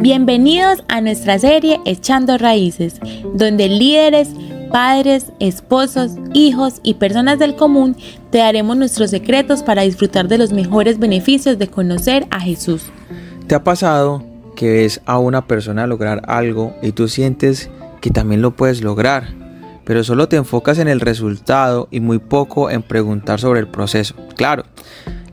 Bienvenidos a nuestra serie Echando Raíces, donde líderes, padres, esposos, hijos y personas del común te daremos nuestros secretos para disfrutar de los mejores beneficios de conocer a Jesús. ¿Te ha pasado que ves a una persona lograr algo y tú sientes que también lo puedes lograr? pero solo te enfocas en el resultado y muy poco en preguntar sobre el proceso. Claro,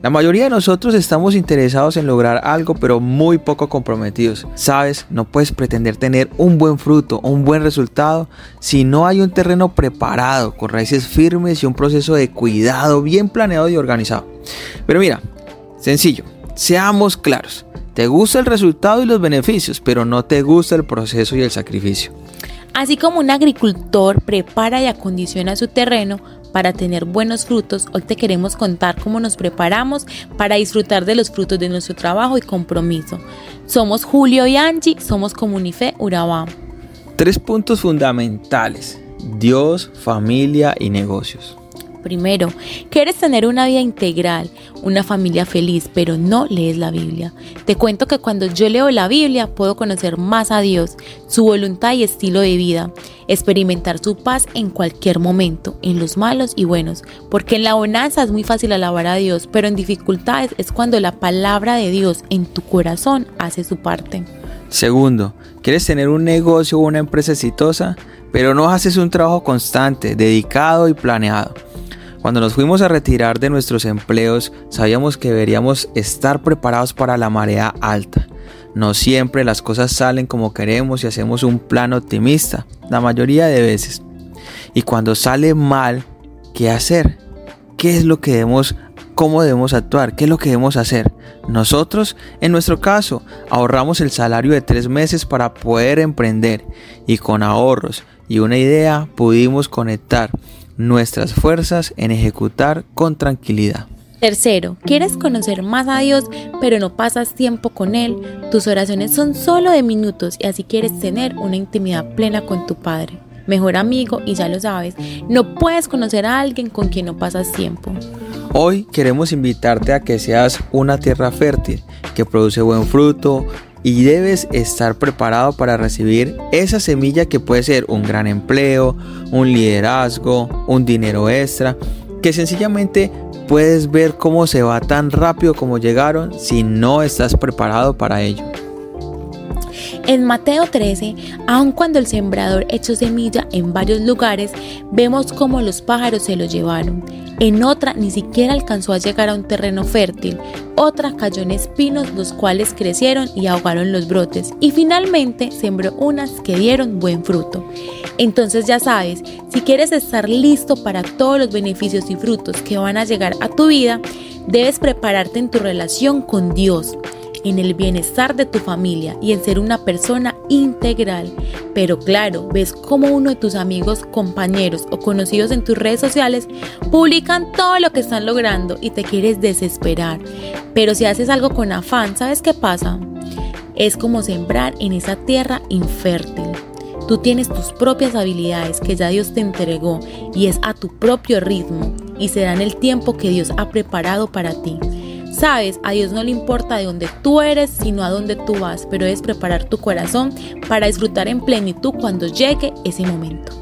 la mayoría de nosotros estamos interesados en lograr algo, pero muy poco comprometidos. Sabes, no puedes pretender tener un buen fruto un buen resultado si no hay un terreno preparado, con raíces firmes y un proceso de cuidado bien planeado y organizado. Pero mira, sencillo, seamos claros. Te gusta el resultado y los beneficios, pero no te gusta el proceso y el sacrificio. Así como un agricultor prepara y acondiciona su terreno para tener buenos frutos, hoy te queremos contar cómo nos preparamos para disfrutar de los frutos de nuestro trabajo y compromiso. Somos Julio y Angie, somos Comunife Urabá. Tres puntos fundamentales. Dios, familia y negocios. Primero, quieres tener una vida integral, una familia feliz, pero no lees la Biblia. Te cuento que cuando yo leo la Biblia puedo conocer más a Dios, su voluntad y estilo de vida, experimentar su paz en cualquier momento, en los malos y buenos, porque en la bonanza es muy fácil alabar a Dios, pero en dificultades es cuando la palabra de Dios en tu corazón hace su parte. Segundo, ¿quieres tener un negocio o una empresa exitosa? Pero no haces un trabajo constante, dedicado y planeado. Cuando nos fuimos a retirar de nuestros empleos, sabíamos que deberíamos estar preparados para la marea alta. No siempre las cosas salen como queremos y hacemos un plan optimista, la mayoría de veces. Y cuando sale mal, ¿qué hacer? ¿Qué es lo que debemos, cómo debemos actuar? ¿Qué es lo que debemos hacer? Nosotros, en nuestro caso, ahorramos el salario de tres meses para poder emprender y con ahorros y una idea pudimos conectar nuestras fuerzas en ejecutar con tranquilidad. Tercero, quieres conocer más a Dios, pero no pasas tiempo con Él. Tus oraciones son solo de minutos y así quieres tener una intimidad plena con tu Padre. Mejor amigo, y ya lo sabes, no puedes conocer a alguien con quien no pasas tiempo. Hoy queremos invitarte a que seas una tierra fértil, que produce buen fruto, y debes estar preparado para recibir esa semilla que puede ser un gran empleo, un liderazgo, un dinero extra, que sencillamente puedes ver cómo se va tan rápido como llegaron si no estás preparado para ello. En Mateo 13, aun cuando el sembrador echó semilla en varios lugares, vemos cómo los pájaros se lo llevaron. En otra ni siquiera alcanzó a llegar a un terreno fértil. Otra cayó en espinos, los cuales crecieron y ahogaron los brotes. Y finalmente sembró unas que dieron buen fruto. Entonces ya sabes, si quieres estar listo para todos los beneficios y frutos que van a llegar a tu vida, debes prepararte en tu relación con Dios en el bienestar de tu familia y en ser una persona integral. Pero claro, ves como uno de tus amigos, compañeros o conocidos en tus redes sociales publican todo lo que están logrando y te quieres desesperar. Pero si haces algo con afán, ¿sabes qué pasa? Es como sembrar en esa tierra infértil. Tú tienes tus propias habilidades que ya Dios te entregó y es a tu propio ritmo y será en el tiempo que Dios ha preparado para ti. Sabes, a Dios no le importa de dónde tú eres, sino a dónde tú vas, pero es preparar tu corazón para disfrutar en plenitud cuando llegue ese momento.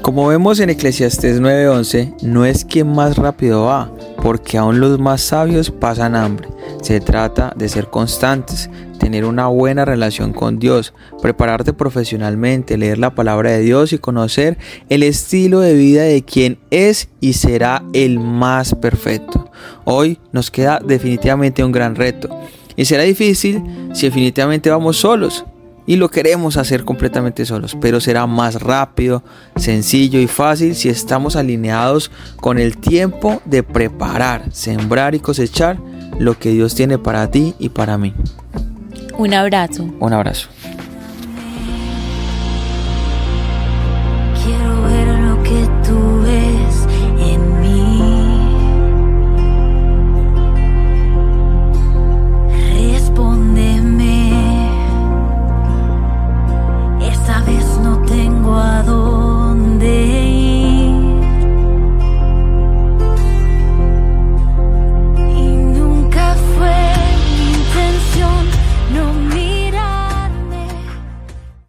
Como vemos en Eclesiastes 9:11, no es quien más rápido va, porque aún los más sabios pasan hambre. Se trata de ser constantes, tener una buena relación con Dios, prepararte profesionalmente, leer la palabra de Dios y conocer el estilo de vida de quien es y será el más perfecto. Hoy nos queda definitivamente un gran reto y será difícil si definitivamente vamos solos y lo queremos hacer completamente solos, pero será más rápido, sencillo y fácil si estamos alineados con el tiempo de preparar, sembrar y cosechar lo que Dios tiene para ti y para mí. Un abrazo. Un abrazo.